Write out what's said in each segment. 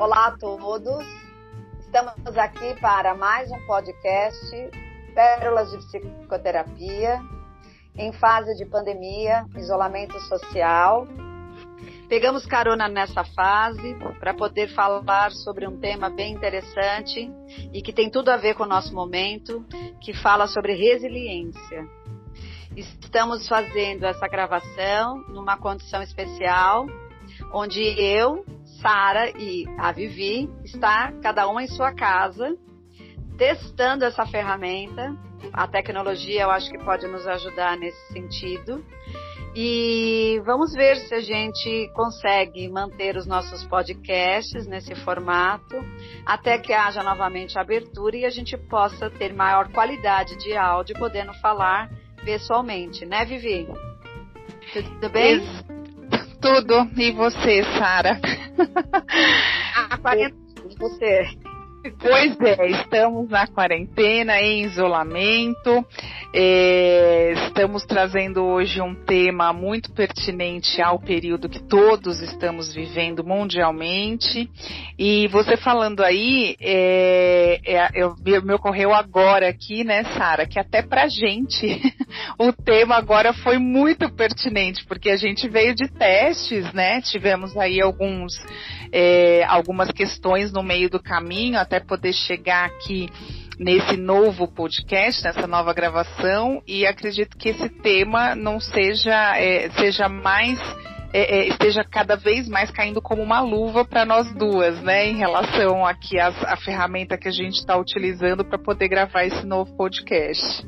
Olá a todos. Estamos aqui para mais um podcast Pérolas de Psicoterapia em fase de pandemia, isolamento social. Pegamos carona nessa fase para poder falar sobre um tema bem interessante e que tem tudo a ver com o nosso momento, que fala sobre resiliência. Estamos fazendo essa gravação numa condição especial, onde eu, Sara e a Vivi está cada uma em sua casa testando essa ferramenta. A tecnologia eu acho que pode nos ajudar nesse sentido. E vamos ver se a gente consegue manter os nossos podcasts nesse formato, até que haja novamente abertura e a gente possa ter maior qualidade de áudio, podendo falar pessoalmente, né, Vivi? Tudo bem? Tudo. E você, Sara? A quarentena, você. Pois é, estamos na quarentena, em isolamento. É, estamos trazendo hoje um tema muito pertinente ao período que todos estamos vivendo mundialmente. E você falando aí, é, é, eu, me ocorreu agora aqui, né, Sara, que até pra gente o tema agora foi muito pertinente, porque a gente veio de testes, né? Tivemos aí alguns, é, algumas questões no meio do caminho até poder chegar aqui nesse novo podcast, nessa nova gravação, e acredito que esse tema não seja, é, seja mais é, é, esteja cada vez mais caindo como uma luva para nós duas, né, em relação aqui à ferramenta que a gente está utilizando para poder gravar esse novo podcast.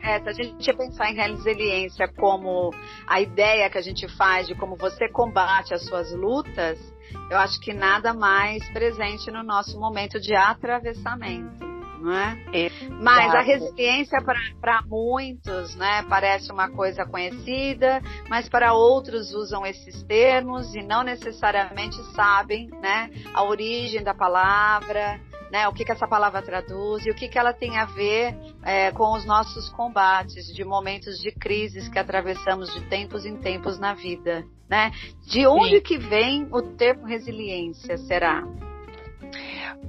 É, se a gente pensar em resiliência como a ideia que a gente faz de como você combate as suas lutas, eu acho que nada mais presente no nosso momento de atravessamento é? Mas a resiliência para muitos, né, parece uma coisa conhecida, mas para outros usam esses termos e não necessariamente sabem, né, a origem da palavra, né, o que, que essa palavra traduz e o que, que ela tem a ver é, com os nossos combates de momentos de crises que atravessamos de tempos em tempos na vida, né? De onde Sim. que vem o termo resiliência, será?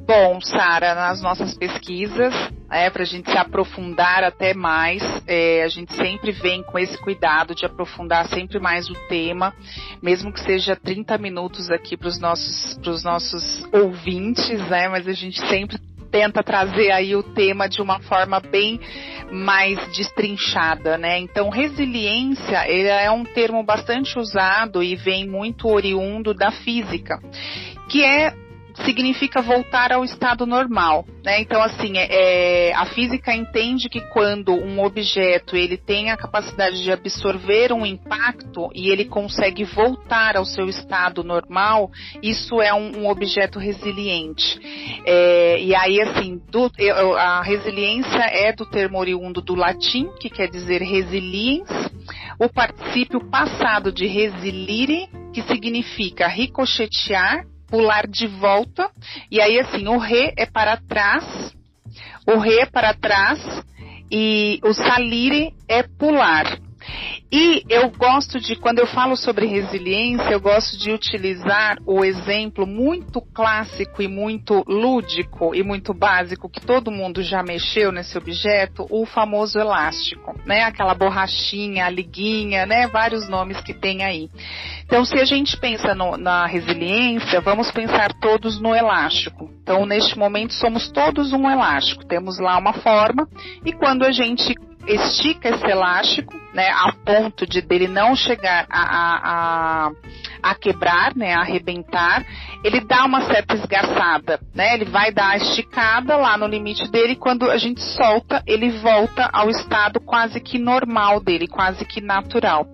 Bom, Sara, nas nossas pesquisas, é, para a gente se aprofundar até mais, é, a gente sempre vem com esse cuidado de aprofundar sempre mais o tema, mesmo que seja 30 minutos aqui para os nossos, nossos ouvintes, né? Mas a gente sempre tenta trazer aí o tema de uma forma bem mais destrinchada, né? Então, resiliência ele é um termo bastante usado e vem muito oriundo da física, que é significa voltar ao estado normal, né? Então, assim, é, é, a física entende que quando um objeto ele tem a capacidade de absorver um impacto e ele consegue voltar ao seu estado normal, isso é um, um objeto resiliente. É, e aí, assim, do, a resiliência é do termo oriundo do latim, que quer dizer resiliens, o particípio passado de resilire, que significa ricochetear pular de volta. E aí, assim, o re é para trás, o re é para trás e o salire é pular. E eu gosto de, quando eu falo sobre resiliência, eu gosto de utilizar o exemplo muito clássico e muito lúdico e muito básico que todo mundo já mexeu nesse objeto, o famoso elástico, né? Aquela borrachinha, a liguinha, né? Vários nomes que tem aí. Então, se a gente pensa no, na resiliência, vamos pensar todos no elástico. Então, neste momento, somos todos um elástico. Temos lá uma forma e quando a gente estica esse elástico, né, a ponto de dele não chegar a, a, a, a quebrar, né, a arrebentar, ele dá uma certa esgarçada, né, ele vai dar a esticada lá no limite dele, quando a gente solta, ele volta ao estado quase que normal dele, quase que natural.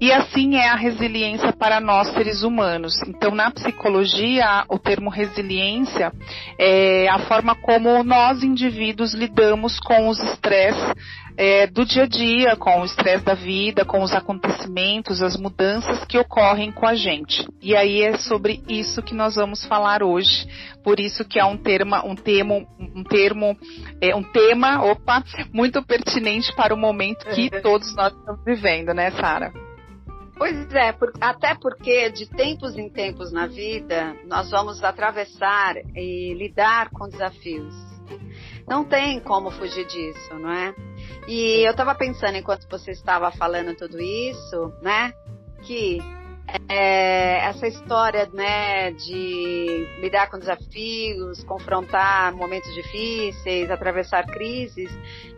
E assim é a resiliência para nós seres humanos. Então, na psicologia, o termo resiliência é a forma como nós indivíduos lidamos com os estresses é, do dia a dia, com o estresse da vida, com os acontecimentos, as mudanças que ocorrem com a gente. E aí é sobre isso que nós vamos falar hoje. Por isso que é um termo, um termo, um termo, é um tema, opa, muito pertinente para o momento que uhum. todos nós estamos vivendo, né, Sara? Pois é, por, até porque de tempos em tempos na vida nós vamos atravessar e lidar com desafios. Não tem como fugir disso, não é? E eu estava pensando enquanto você estava falando tudo isso, né? Que é, essa história né, de lidar com desafios, confrontar momentos difíceis, atravessar crises,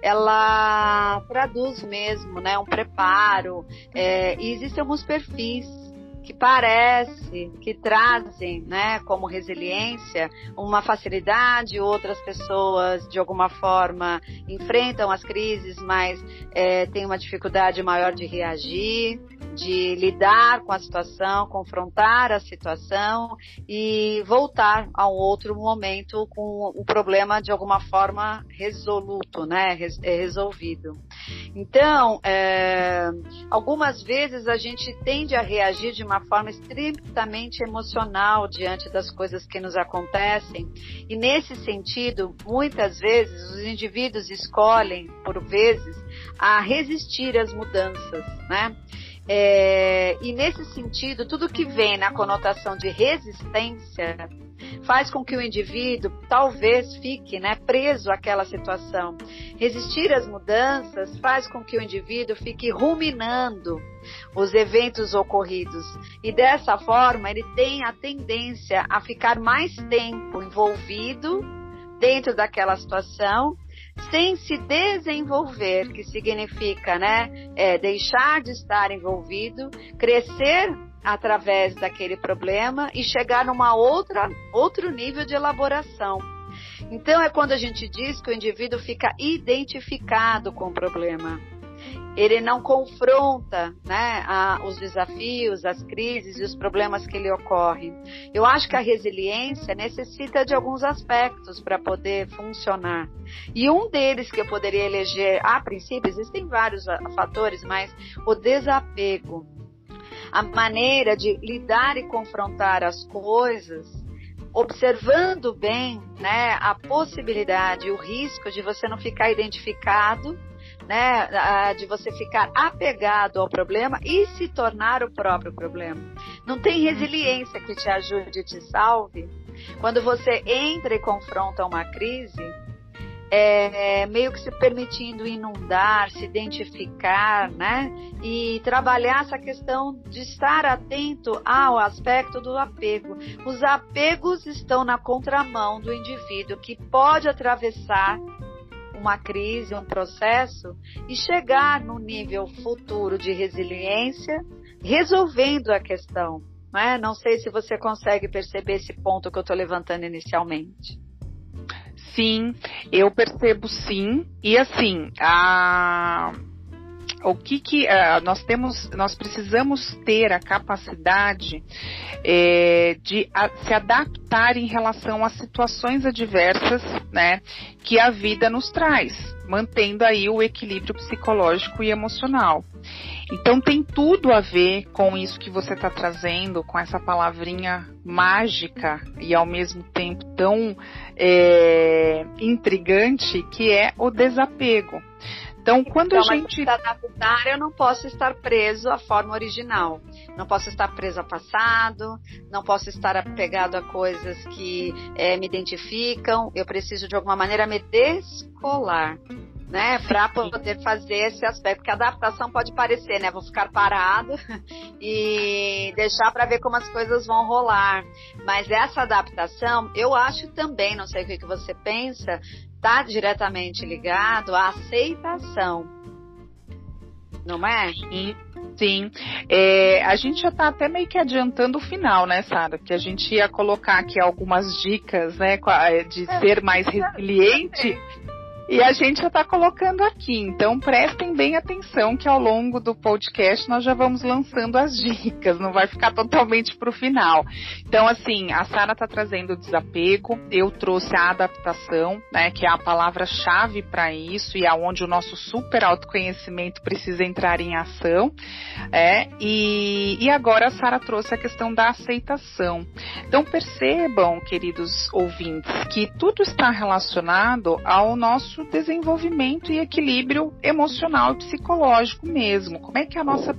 ela traduz mesmo né, um preparo. É, e existem alguns perfis que parece que trazem, né, como resiliência, uma facilidade, outras pessoas de alguma forma enfrentam as crises, mas é, têm uma dificuldade maior de reagir de lidar com a situação, confrontar a situação e voltar a um outro momento com o problema de alguma forma resoluto, né, é, resolvido. Então, é, algumas vezes a gente tende a reagir de uma forma estritamente emocional diante das coisas que nos acontecem e nesse sentido, muitas vezes os indivíduos escolhem, por vezes, a resistir às mudanças, né? É, e nesse sentido, tudo que vem na conotação de resistência faz com que o indivíduo talvez fique né, preso àquela situação. Resistir às mudanças faz com que o indivíduo fique ruminando os eventos ocorridos. E dessa forma, ele tem a tendência a ficar mais tempo envolvido dentro daquela situação sem se desenvolver, que significa, né, é, deixar de estar envolvido, crescer através daquele problema e chegar numa outra outro nível de elaboração. Então é quando a gente diz que o indivíduo fica identificado com o problema ele não confronta né, a, os desafios, as crises e os problemas que lhe ocorrem. Eu acho que a resiliência necessita de alguns aspectos para poder funcionar. E um deles que eu poderia eleger, a princípio, existem vários fatores, mas o desapego, a maneira de lidar e confrontar as coisas observando bem né, a possibilidade, o risco de você não ficar identificado né, de você ficar apegado ao problema e se tornar o próprio problema. Não tem resiliência que te ajude e te salve. Quando você entra e confronta uma crise, é, meio que se permitindo inundar, se identificar, né? E trabalhar essa questão de estar atento ao aspecto do apego. Os apegos estão na contramão do indivíduo que pode atravessar uma crise, um processo e chegar no nível futuro de resiliência, resolvendo a questão. Não, é? não sei se você consegue perceber esse ponto que eu estou levantando inicialmente. Sim, eu percebo sim. E assim, a o que, que nós temos, nós precisamos ter a capacidade é, de a, se adaptar em relação às situações adversas, né, que a vida nos traz, mantendo aí o equilíbrio psicológico e emocional. Então tem tudo a ver com isso que você está trazendo, com essa palavrinha mágica e ao mesmo tempo tão é, intrigante que é o desapego. Então, quando então, a gente. Mas adaptar, eu não posso estar preso à forma original. Não posso estar preso ao passado, não posso estar apegado a coisas que é, me identificam. Eu preciso, de alguma maneira, me descolar. Né, para poder fazer esse aspecto, porque a adaptação pode parecer, né, vou ficar parado e deixar para ver como as coisas vão rolar. Mas essa adaptação, eu acho também, não sei o que, que você pensa, está diretamente ligado à aceitação. Não é? Sim. Sim. É, a gente já está até meio que adiantando o final, né, Sara? Que a gente ia colocar aqui algumas dicas, né, de é, ser mais resiliente. E a gente já está colocando aqui, então prestem bem atenção que ao longo do podcast nós já vamos lançando as dicas, não vai ficar totalmente para o final. Então, assim, a Sara está trazendo o desapego, eu trouxe a adaptação, né, que é a palavra-chave para isso e aonde é o nosso super autoconhecimento precisa entrar em ação. É, e, e agora a Sara trouxe a questão da aceitação. Então, percebam, queridos ouvintes, que tudo está relacionado ao nosso nosso desenvolvimento e equilíbrio emocional e psicológico mesmo. Como é que a nossa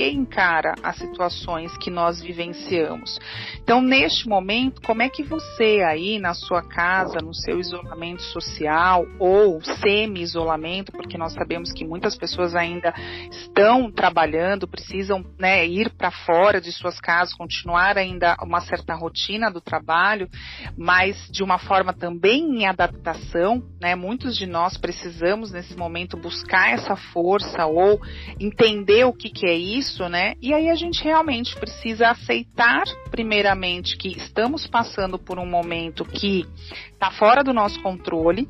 que encara as situações que nós vivenciamos. Então, neste momento, como é que você aí na sua casa, no seu isolamento social ou semi-isolamento, porque nós sabemos que muitas pessoas ainda estão trabalhando, precisam né, ir para fora de suas casas, continuar ainda uma certa rotina do trabalho, mas de uma forma também em adaptação, né? Muitos de nós precisamos nesse momento buscar essa força ou entender o que, que é isso, né? E aí a gente realmente precisa aceitar, primeiramente, que estamos passando por um momento que está fora do nosso controle.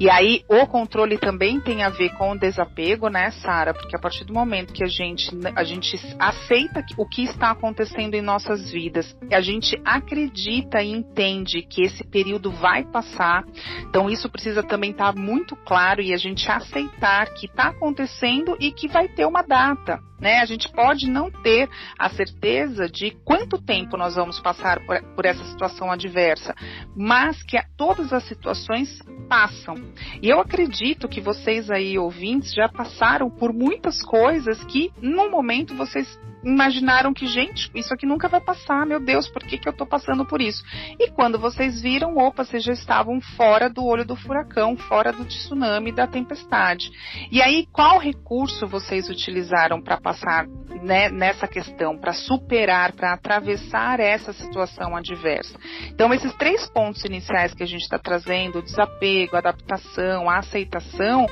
E aí o controle também tem a ver com o desapego, né, Sara? Porque a partir do momento que a gente, a gente aceita o que está acontecendo em nossas vidas, a gente acredita e entende que esse período vai passar. Então isso precisa também estar tá muito claro e a gente aceitar que está acontecendo e que vai ter uma data. Né? A gente pode não ter a certeza de quanto tempo nós vamos passar por, por essa situação adversa, mas que a, todas as situações passam. E eu acredito que vocês aí, ouvintes, já passaram por muitas coisas que, no momento, vocês imaginaram que, gente, isso aqui nunca vai passar, meu Deus, por que, que eu estou passando por isso? E quando vocês viram, opa, vocês já estavam fora do olho do furacão, fora do tsunami, da tempestade. E aí, qual recurso vocês utilizaram para passar né, nessa questão, para superar, para atravessar essa situação adversa? Então, esses três pontos iniciais que a gente está trazendo, o desapego, a adaptação, a aceitação,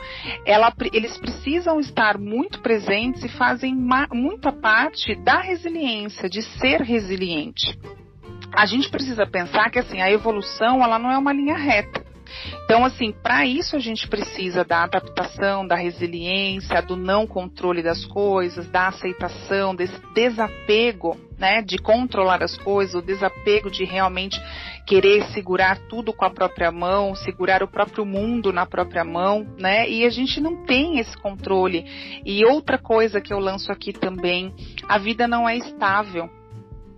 ela, eles precisam estar muito presentes e fazem muita parte parte da resiliência, de ser resiliente. A gente precisa pensar que assim, a evolução ela não é uma linha reta. Então, assim, para isso a gente precisa da adaptação, da resiliência, do não controle das coisas, da aceitação, desse desapego, né, de controlar as coisas, o desapego de realmente querer segurar tudo com a própria mão, segurar o próprio mundo na própria mão, né? E a gente não tem esse controle. E outra coisa que eu lanço aqui também, a vida não é estável.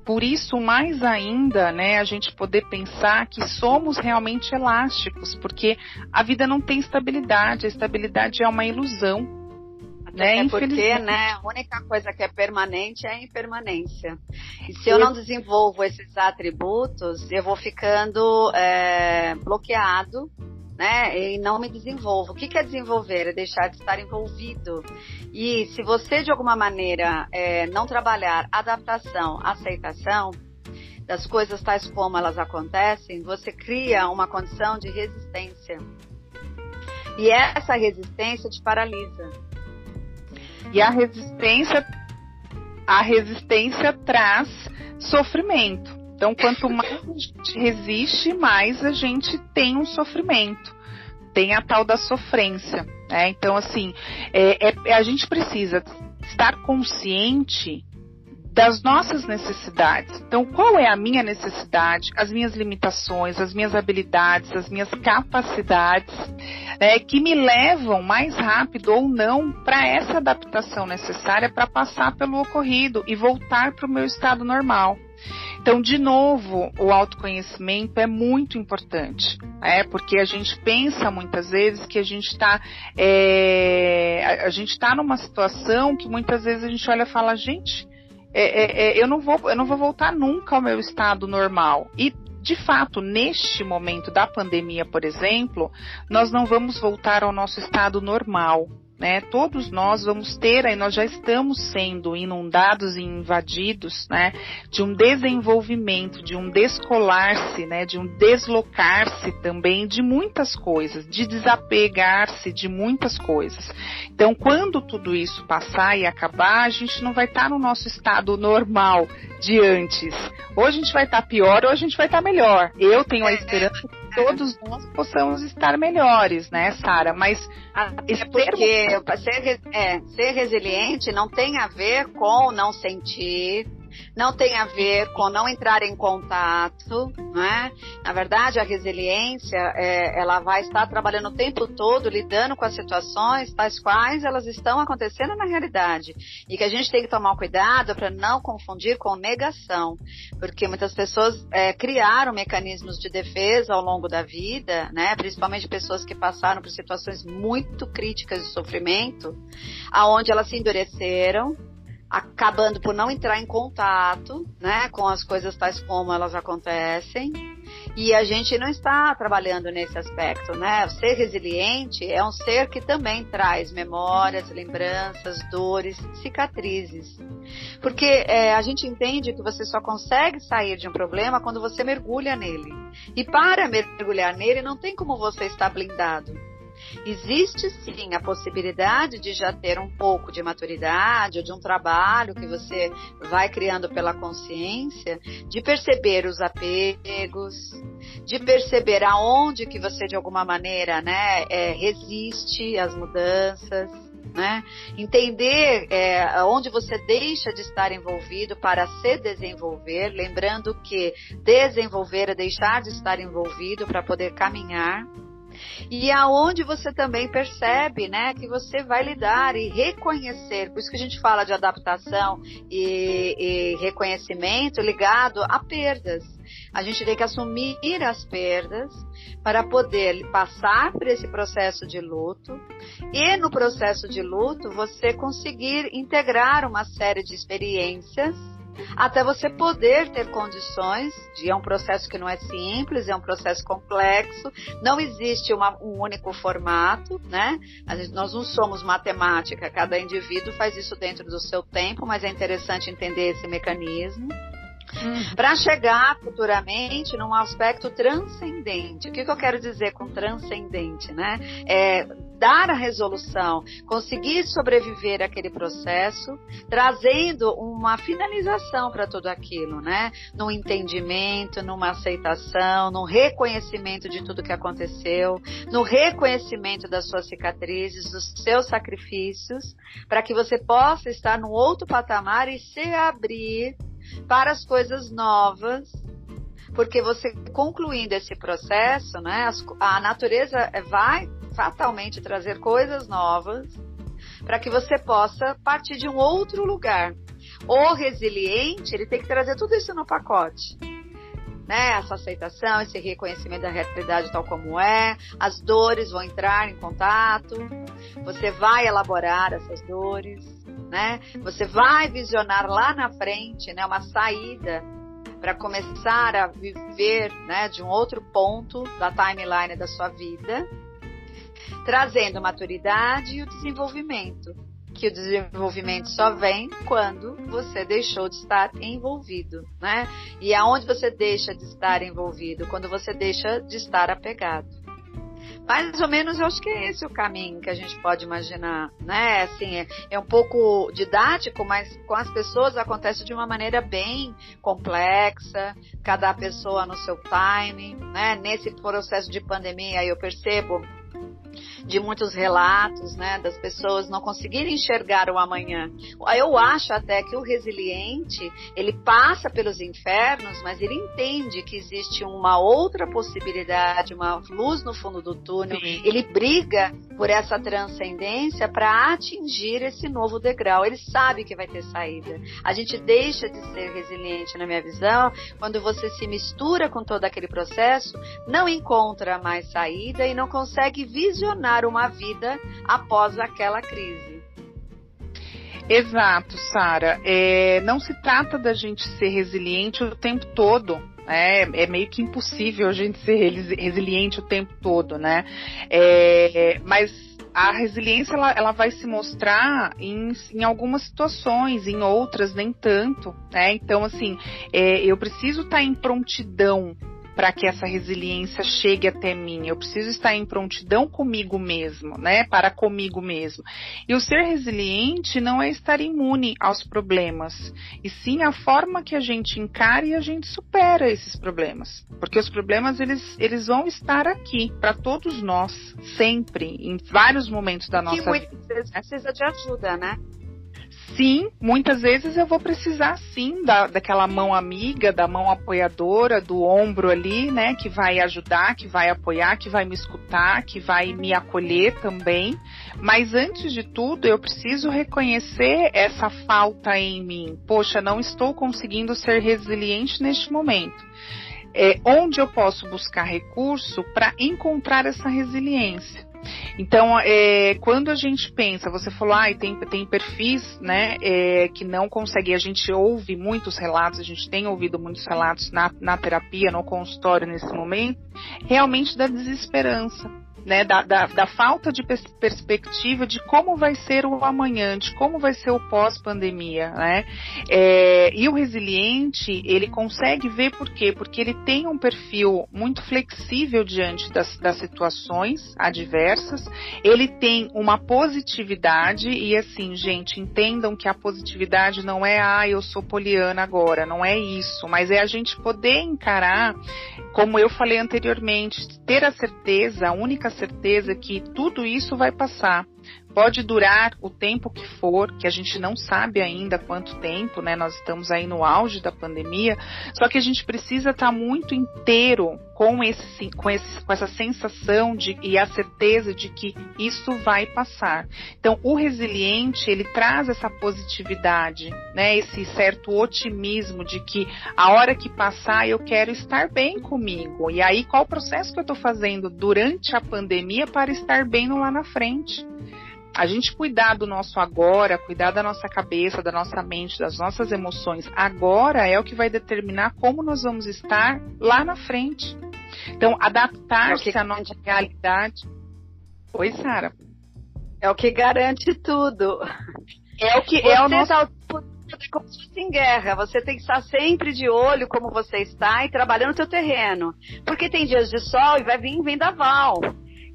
Por isso, mais ainda, né, a gente poder pensar que somos realmente elásticos, porque a vida não tem estabilidade, a estabilidade é uma ilusão. Né? É porque, né, a única coisa que é permanente é a impermanência. E se eu não desenvolvo esses atributos, eu vou ficando é, bloqueado, né, e não me desenvolvo. O que, é desenvolver? É deixar de estar envolvido. E se você, de alguma maneira, é, não trabalhar adaptação, aceitação, das coisas tais como elas acontecem, você cria uma condição de resistência. E essa resistência te paralisa. E a resistência, a resistência traz sofrimento. Então, quanto mais a gente resiste, mais a gente tem um sofrimento. Tem a tal da sofrência. Né? Então, assim, é, é, a gente precisa estar consciente das nossas necessidades. Então, qual é a minha necessidade, as minhas limitações, as minhas habilidades, as minhas capacidades, né, que me levam mais rápido ou não para essa adaptação necessária para passar pelo ocorrido e voltar para o meu estado normal. Então, de novo, o autoconhecimento é muito importante, é porque a gente pensa muitas vezes que a gente está é, a, a gente está numa situação que muitas vezes a gente olha e fala, gente, é, é, é, eu, não vou, eu não vou voltar nunca ao meu estado normal. E, de fato, neste momento da pandemia, por exemplo, nós não vamos voltar ao nosso estado normal né? Todos nós vamos ter, aí nós já estamos sendo inundados e invadidos, né? De um desenvolvimento, de um descolar-se, né? De um deslocar-se também de muitas coisas, de desapegar-se de muitas coisas. Então, quando tudo isso passar e acabar, a gente não vai estar no nosso estado normal de antes. Ou a gente vai estar pior ou a gente vai estar melhor. Eu tenho a esperança todos nós possamos estar melhores, né, Sara? Mas é porque ser, é, ser resiliente não tem a ver com não sentir, não tem a ver com não entrar em contato, né? Na verdade, a resiliência, é, ela vai estar trabalhando o tempo todo, lidando com as situações tais quais elas estão acontecendo na realidade. E que a gente tem que tomar cuidado para não confundir com negação, porque muitas pessoas é, criaram mecanismos de defesa ao longo da vida, né? Principalmente pessoas que passaram por situações muito críticas de sofrimento, aonde elas se endureceram, acabando por não entrar em contato, né, com as coisas tais como elas acontecem. E a gente não está trabalhando nesse aspecto, né? ser resiliente é um ser que também traz memórias, lembranças, dores, cicatrizes. Porque é, a gente entende que você só consegue sair de um problema quando você mergulha nele. E para mergulhar nele, não tem como você estar blindado. Existe sim a possibilidade de já ter um pouco de maturidade ou de um trabalho que você vai criando pela consciência, de perceber os apegos, de perceber aonde que você de alguma maneira, né, é, resiste às mudanças. Né? Entender é, onde você deixa de estar envolvido para se desenvolver, lembrando que desenvolver é deixar de estar envolvido para poder caminhar e aonde você também percebe, né, que você vai lidar e reconhecer. Por isso que a gente fala de adaptação e, e reconhecimento ligado a perdas. A gente tem que assumir as perdas para poder passar por esse processo de luto e no processo de luto você conseguir integrar uma série de experiências até você poder ter condições de é um processo que não é simples, é um processo complexo, não existe uma, um único formato, né? Nós não somos matemática, cada indivíduo faz isso dentro do seu tempo, mas é interessante entender esse mecanismo. Hum. Para chegar futuramente num aspecto transcendente. O que, que, eu quero dizer com transcendente, né? É dar a resolução, conseguir sobreviver àquele processo, trazendo uma finalização para tudo aquilo, né? No entendimento, numa aceitação, no reconhecimento de tudo que aconteceu, no reconhecimento das suas cicatrizes, dos seus sacrifícios, para que você possa estar no outro patamar e se abrir para as coisas novas, porque você concluindo esse processo, né, a natureza vai fatalmente trazer coisas novas para que você possa partir de um outro lugar. O resiliente, ele tem que trazer tudo isso no pacote. Né? Essa aceitação, esse reconhecimento da realidade tal como é, as dores vão entrar em contato, você vai elaborar essas dores, né? Você vai visionar lá na frente, né, uma saída para começar a viver, né, de um outro ponto da timeline da sua vida, trazendo maturidade e o desenvolvimento. Que o desenvolvimento só vem quando você deixou de estar envolvido, né? E aonde você deixa de estar envolvido? Quando você deixa de estar apegado. Mais ou menos, eu acho que é esse o caminho que a gente pode imaginar, né? Assim, é, é um pouco didático, mas com as pessoas acontece de uma maneira bem complexa, cada pessoa no seu time, né? Nesse processo de pandemia, eu percebo de muitos relatos, né, das pessoas não conseguirem enxergar o amanhã. Eu acho até que o resiliente, ele passa pelos infernos, mas ele entende que existe uma outra possibilidade, uma luz no fundo do túnel. Sim. Ele briga por essa transcendência para atingir esse novo degrau. Ele sabe que vai ter saída. A gente deixa de ser resiliente, na minha visão, quando você se mistura com todo aquele processo, não encontra mais saída e não consegue visionar uma vida após aquela crise. Exato, Sara. É, não se trata da gente ser resiliente o tempo todo. É, é, meio que impossível a gente ser resiliente o tempo todo, né? É, mas a resiliência ela, ela vai se mostrar em, em, algumas situações, em outras nem tanto, né? Então, assim, é, eu preciso estar tá em prontidão para que essa resiliência chegue até mim. Eu preciso estar em prontidão comigo mesmo, né? Para comigo mesmo. E o ser resiliente não é estar imune aos problemas, e sim a forma que a gente encara e a gente supera esses problemas. Porque os problemas eles, eles vão estar aqui para todos nós, sempre, em vários momentos da nossa que vida. Muitas vezes precisa de ajuda, né? Sim, muitas vezes eu vou precisar sim da, daquela mão amiga, da mão apoiadora, do ombro ali, né, que vai ajudar, que vai apoiar, que vai me escutar, que vai me acolher também. Mas antes de tudo, eu preciso reconhecer essa falta em mim. Poxa, não estou conseguindo ser resiliente neste momento. É, onde eu posso buscar recurso para encontrar essa resiliência? Então, é, quando a gente pensa, você falou, ah, tem, tem perfis, né, é, que não conseguem, a gente ouve muitos relatos, a gente tem ouvido muitos relatos na, na terapia, no consultório nesse momento, realmente da desesperança né, da, da, da, falta de pers perspectiva de como vai ser o amanhã, de como vai ser o pós-pandemia, né? É, e o resiliente, ele consegue ver por quê? Porque ele tem um perfil muito flexível diante das, das situações adversas, ele tem uma positividade, e assim, gente, entendam que a positividade não é, ah, eu sou poliana agora, não é isso, mas é a gente poder encarar, como eu falei anteriormente, ter a certeza, a única certeza que tudo isso vai passar. Pode durar o tempo que for, que a gente não sabe ainda quanto tempo, né? Nós estamos aí no auge da pandemia, só que a gente precisa estar tá muito inteiro com, esse, com, esse, com essa sensação de, e a certeza de que isso vai passar. Então, o resiliente, ele traz essa positividade, né? Esse certo otimismo de que a hora que passar eu quero estar bem comigo. E aí, qual o processo que eu estou fazendo durante a pandemia para estar bem lá na frente? A gente cuidar do nosso agora, cuidar da nossa cabeça, da nossa mente, das nossas emoções agora é o que vai determinar como nós vamos estar lá na frente. Então, adaptar-se é à nossa realidade. Oi, Sara. É o que garante tudo. É o que é o nosso tá como se fosse em guerra. Você tem que estar sempre de olho como você está e trabalhando o seu terreno. Porque tem dias de sol e vai vir vendaval.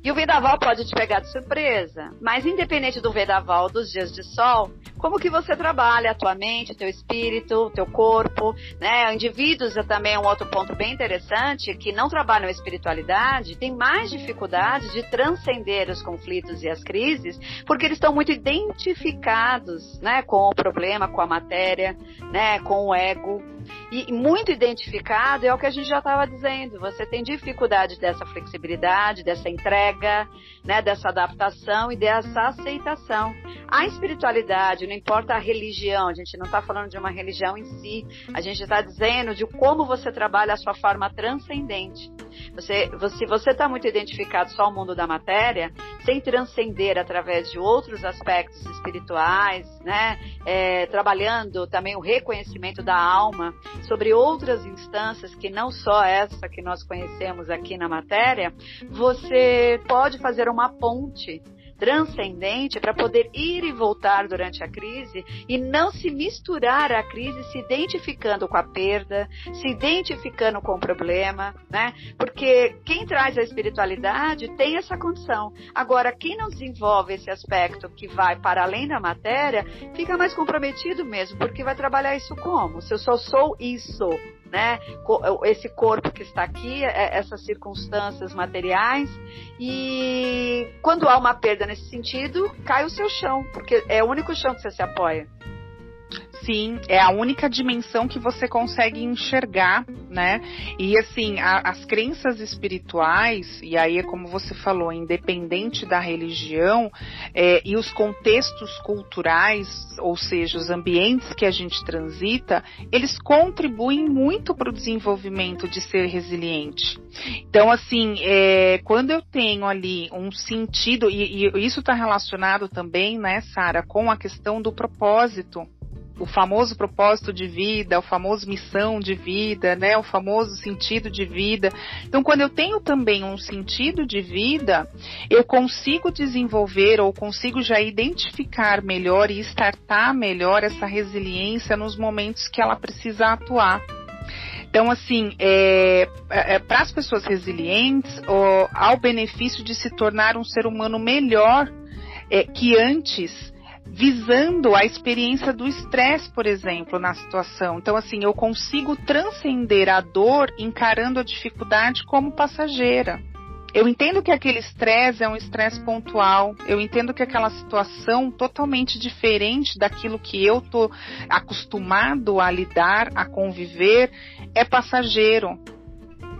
E o vendaval pode te pegar de surpresa. Mas independente do vendaval, dos dias de sol, como que você trabalha a tua mente, o teu espírito, o teu corpo, né? Indivíduos é também um outro ponto bem interessante que não trabalham a espiritualidade, têm mais dificuldade de transcender os conflitos e as crises, porque eles estão muito identificados, né, com o problema, com a matéria, né, com o ego. E muito identificado é o que a gente já estava dizendo. Você tem dificuldade dessa flexibilidade, dessa entrega, né, dessa adaptação e dessa aceitação. A espiritualidade, não importa a religião, a gente não está falando de uma religião em si, a gente está dizendo de como você trabalha a sua forma transcendente. Você, se você está muito identificado só ao mundo da matéria, sem transcender através de outros aspectos espirituais, né, é, trabalhando também o reconhecimento da alma sobre outras instâncias que não só essa que nós conhecemos aqui na matéria, você pode fazer uma ponte transcendente para poder ir e voltar durante a crise e não se misturar à crise se identificando com a perda, se identificando com o problema, né? Porque quem traz a espiritualidade tem essa condição. Agora, quem não desenvolve esse aspecto que vai para além da matéria, fica mais comprometido mesmo, porque vai trabalhar isso como? Se eu só sou isso, né? Esse corpo que está aqui, é, essas circunstâncias materiais. E quando há uma perda nesse sentido, cai o seu chão, porque é o único chão que você se apoia. Sim, é a única dimensão que você consegue enxergar, né? E assim, a, as crenças espirituais, e aí é como você falou, independente da religião, é, e os contextos culturais, ou seja, os ambientes que a gente transita, eles contribuem muito para o desenvolvimento de ser resiliente. Então, assim, é, quando eu tenho ali um sentido, e, e isso está relacionado também, né, Sara, com a questão do propósito o famoso propósito de vida, o famoso missão de vida, né, o famoso sentido de vida. Então, quando eu tenho também um sentido de vida, eu consigo desenvolver ou consigo já identificar melhor e startar melhor essa resiliência nos momentos que ela precisa atuar. Então, assim, é, é, é para as pessoas resilientes, ó, há o benefício de se tornar um ser humano melhor é, que antes visando a experiência do estresse, por exemplo, na situação. Então, assim, eu consigo transcender a dor encarando a dificuldade como passageira. Eu entendo que aquele estresse é um estresse pontual. Eu entendo que aquela situação totalmente diferente daquilo que eu tô acostumado a lidar, a conviver, é passageiro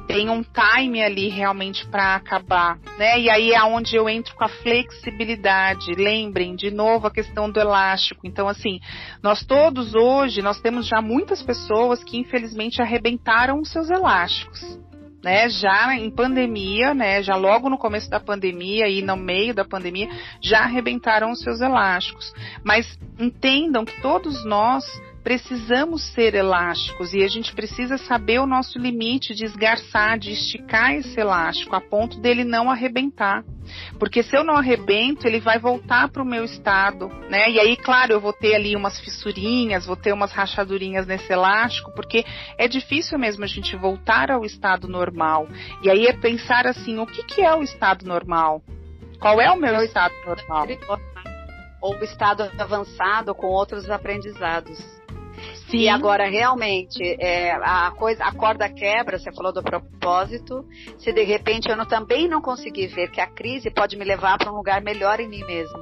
tem um time ali realmente para acabar, né? E aí é onde eu entro com a flexibilidade. Lembrem de novo a questão do elástico. Então assim, nós todos hoje nós temos já muitas pessoas que infelizmente arrebentaram os seus elásticos. né, já em pandemia, né, já logo no começo da pandemia e no meio da pandemia, já arrebentaram os seus elásticos. Mas entendam que todos nós precisamos ser elásticos e a gente precisa saber o nosso limite de esgarçar, de esticar esse elástico a ponto dele não arrebentar. Porque se eu não arrebento, ele vai voltar para o meu estado, né? E aí, claro, eu vou ter ali umas fissurinhas, vou ter umas rachadurinhas nesse elástico, porque é difícil mesmo a gente voltar ao estado normal. E aí é pensar assim, o que, que é o estado normal? Qual é o meu estado normal? Ou o estado avançado com outros aprendizados. Sim. E agora realmente é, a coisa, a corda quebra. Você falou do propósito. Se de repente eu não, também não conseguir ver que a crise pode me levar para um lugar melhor em mim mesmo.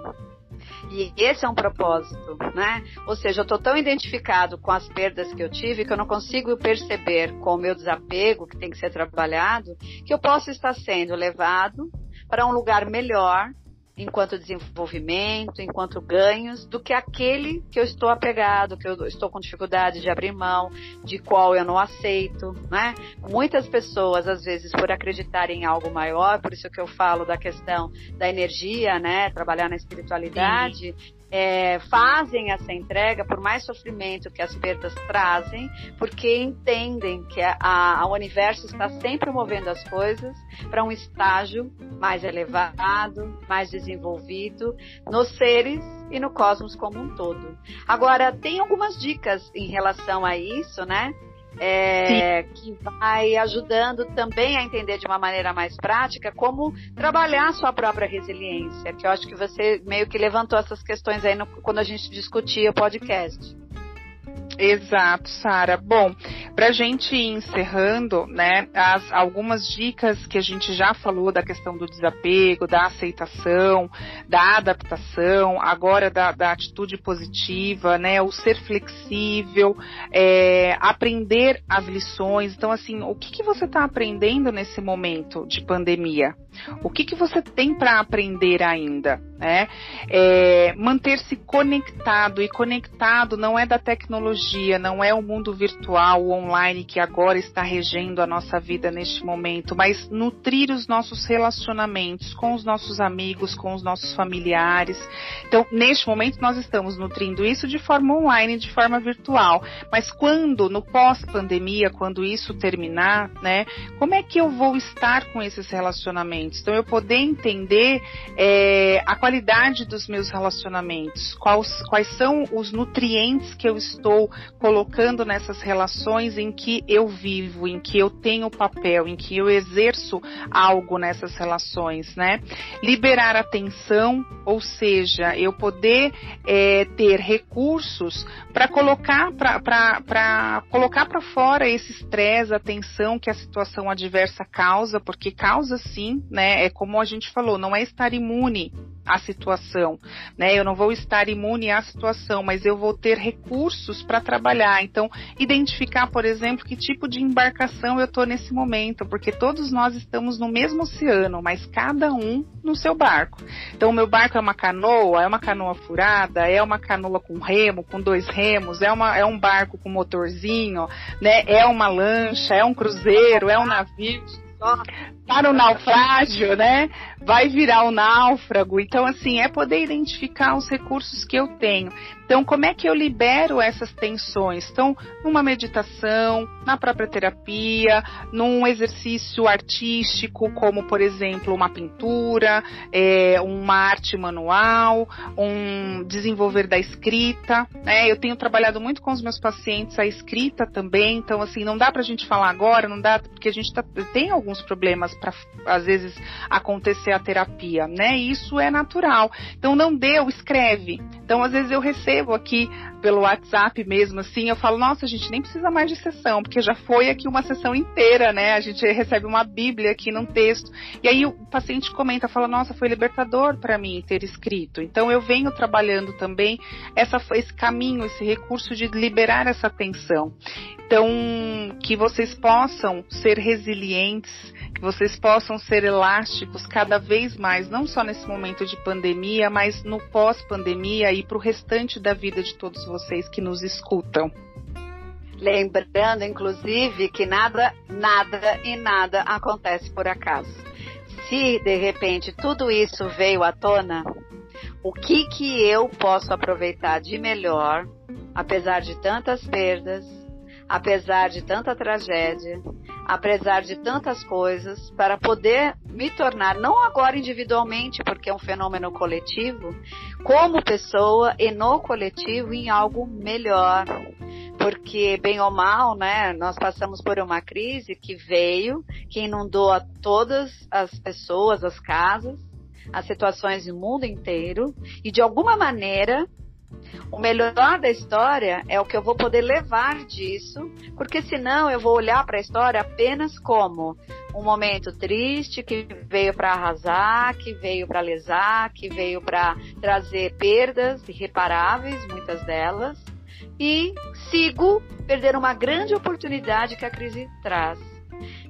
E esse é um propósito, né? Ou seja, eu estou tão identificado com as perdas que eu tive que eu não consigo perceber com o meu desapego que tem que ser trabalhado que eu posso estar sendo levado para um lugar melhor enquanto desenvolvimento, enquanto ganhos, do que aquele que eu estou apegado, que eu estou com dificuldade de abrir mão, de qual eu não aceito, né? Muitas pessoas, às vezes, por acreditarem em algo maior, por isso que eu falo da questão da energia, né? Trabalhar na espiritualidade, Sim é, fazem essa entrega por mais sofrimento que as perdas trazem, porque entendem que a, a, o universo está sempre movendo as coisas para um estágio mais elevado, mais desenvolvido nos seres e no cosmos como um todo. Agora, tem algumas dicas em relação a isso, né? É, que vai ajudando também a entender de uma maneira mais prática como trabalhar a sua própria resiliência, que eu acho que você meio que levantou essas questões aí no, quando a gente discutia o podcast. Exato, Sara. Bom, para a gente ir encerrando, né, as, algumas dicas que a gente já falou da questão do desapego, da aceitação, da adaptação, agora da, da atitude positiva, né, o ser flexível, é, aprender as lições. Então, assim, o que, que você está aprendendo nesse momento de pandemia? O que, que você tem para aprender ainda? Né? É, Manter-se conectado e conectado não é da tecnologia, não é o mundo virtual, o online que agora está regendo a nossa vida neste momento, mas nutrir os nossos relacionamentos com os nossos amigos, com os nossos familiares. Então, neste momento nós estamos nutrindo isso de forma online, de forma virtual. Mas quando, no pós-pandemia, quando isso terminar, né, como é que eu vou estar com esses relacionamentos? Então, eu poder entender é, a qualidade dos meus relacionamentos, quais, quais são os nutrientes que eu estou colocando nessas relações em que eu vivo, em que eu tenho papel, em que eu exerço algo nessas relações, né? Liberar atenção, ou seja, eu poder é, ter recursos para colocar para colocar para fora esse estresse, a tensão que a situação adversa causa, porque causa sim, né? É como a gente falou, não é estar imune à situação, né? Eu não vou estar imune à situação, mas eu vou ter recursos para trabalhar. Então, identificar, por exemplo, que tipo de embarcação eu estou nesse momento, porque todos nós estamos no mesmo oceano, mas cada um no seu barco. Então, o meu barco é uma canoa, é uma canoa furada, é uma canoa com remo, com dois remos, é, uma, é um barco com motorzinho, né? É uma lancha, é um cruzeiro, é um navio para o naufrágio, né? Vai virar o náufrago. Então, assim, é poder identificar os recursos que eu tenho. Então, como é que eu libero essas tensões? Então, numa meditação, na própria terapia, num exercício artístico, como, por exemplo, uma pintura, é, uma arte manual, um desenvolver da escrita. Né? Eu tenho trabalhado muito com os meus pacientes a escrita também. Então, assim, não dá para a gente falar agora, não dá, porque a gente tá, tem problemas para, às vezes, acontecer a terapia, né? Isso é natural. Então, não deu, escreve. Então, às vezes eu recebo aqui pelo WhatsApp mesmo, assim, eu falo, nossa, a gente nem precisa mais de sessão, porque já foi aqui uma sessão inteira, né? A gente recebe uma Bíblia aqui num texto. E aí o paciente comenta, fala, nossa, foi libertador para mim ter escrito. Então eu venho trabalhando também essa, esse caminho, esse recurso de liberar essa tensão. Então, que vocês possam ser resilientes, que vocês possam ser elásticos cada vez mais, não só nesse momento de pandemia, mas no pós-pandemia e para o restante da vida de todos vocês que nos escutam. Lembrando, inclusive, que nada, nada e nada acontece por acaso. Se de repente tudo isso veio à tona, o que que eu posso aproveitar de melhor, apesar de tantas perdas, apesar de tanta tragédia, apesar de tantas coisas, para poder me tornar, não agora individualmente, porque é um fenômeno coletivo, como pessoa e no coletivo em algo melhor. Porque, bem ou mal, né, nós passamos por uma crise que veio, que inundou a todas as pessoas, as casas, as situações do mundo inteiro, e de alguma maneira o melhor da história é o que eu vou poder levar disso, porque senão eu vou olhar para a história apenas como um momento triste que veio para arrasar, que veio para lesar, que veio para trazer perdas irreparáveis, muitas delas, e sigo perder uma grande oportunidade que a crise traz.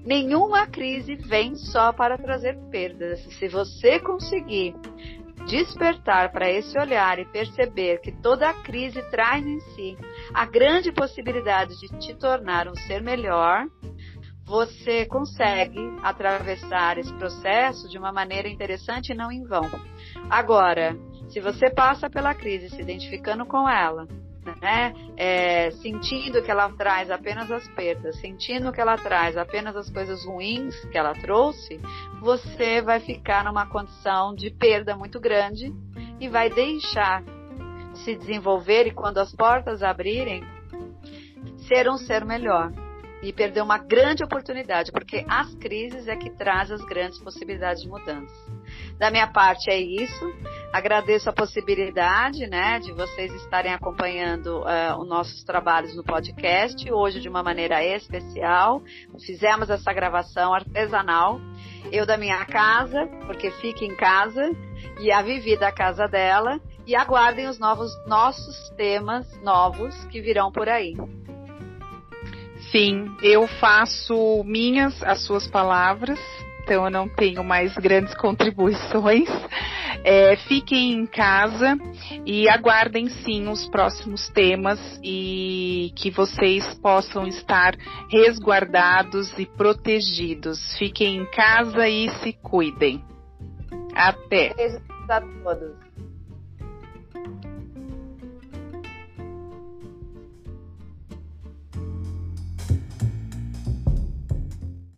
Nenhuma crise vem só para trazer perdas. Se você conseguir despertar para esse olhar e perceber que toda a crise traz em si a grande possibilidade de te tornar um ser melhor, você consegue atravessar esse processo de uma maneira interessante e não em vão. Agora, se você passa pela crise se identificando com ela, né? É, sentindo que ela traz apenas as perdas, sentindo que ela traz apenas as coisas ruins que ela trouxe, você vai ficar numa condição de perda muito grande e vai deixar se desenvolver e quando as portas abrirem, ser um ser melhor e perder uma grande oportunidade, porque as crises é que traz as grandes possibilidades de mudança. Da minha parte é isso. Agradeço a possibilidade, né, de vocês estarem acompanhando uh, os nossos trabalhos no podcast hoje de uma maneira especial. Fizemos essa gravação artesanal. Eu da minha casa, porque fica em casa, e a Vivi da casa dela. E aguardem os novos nossos temas novos que virão por aí. Sim, eu faço minhas as suas palavras então eu não tenho mais grandes contribuições. É, fiquem em casa e aguardem sim os próximos temas e que vocês possam estar resguardados e protegidos. Fiquem em casa e se cuidem. Até. Beijos a todos.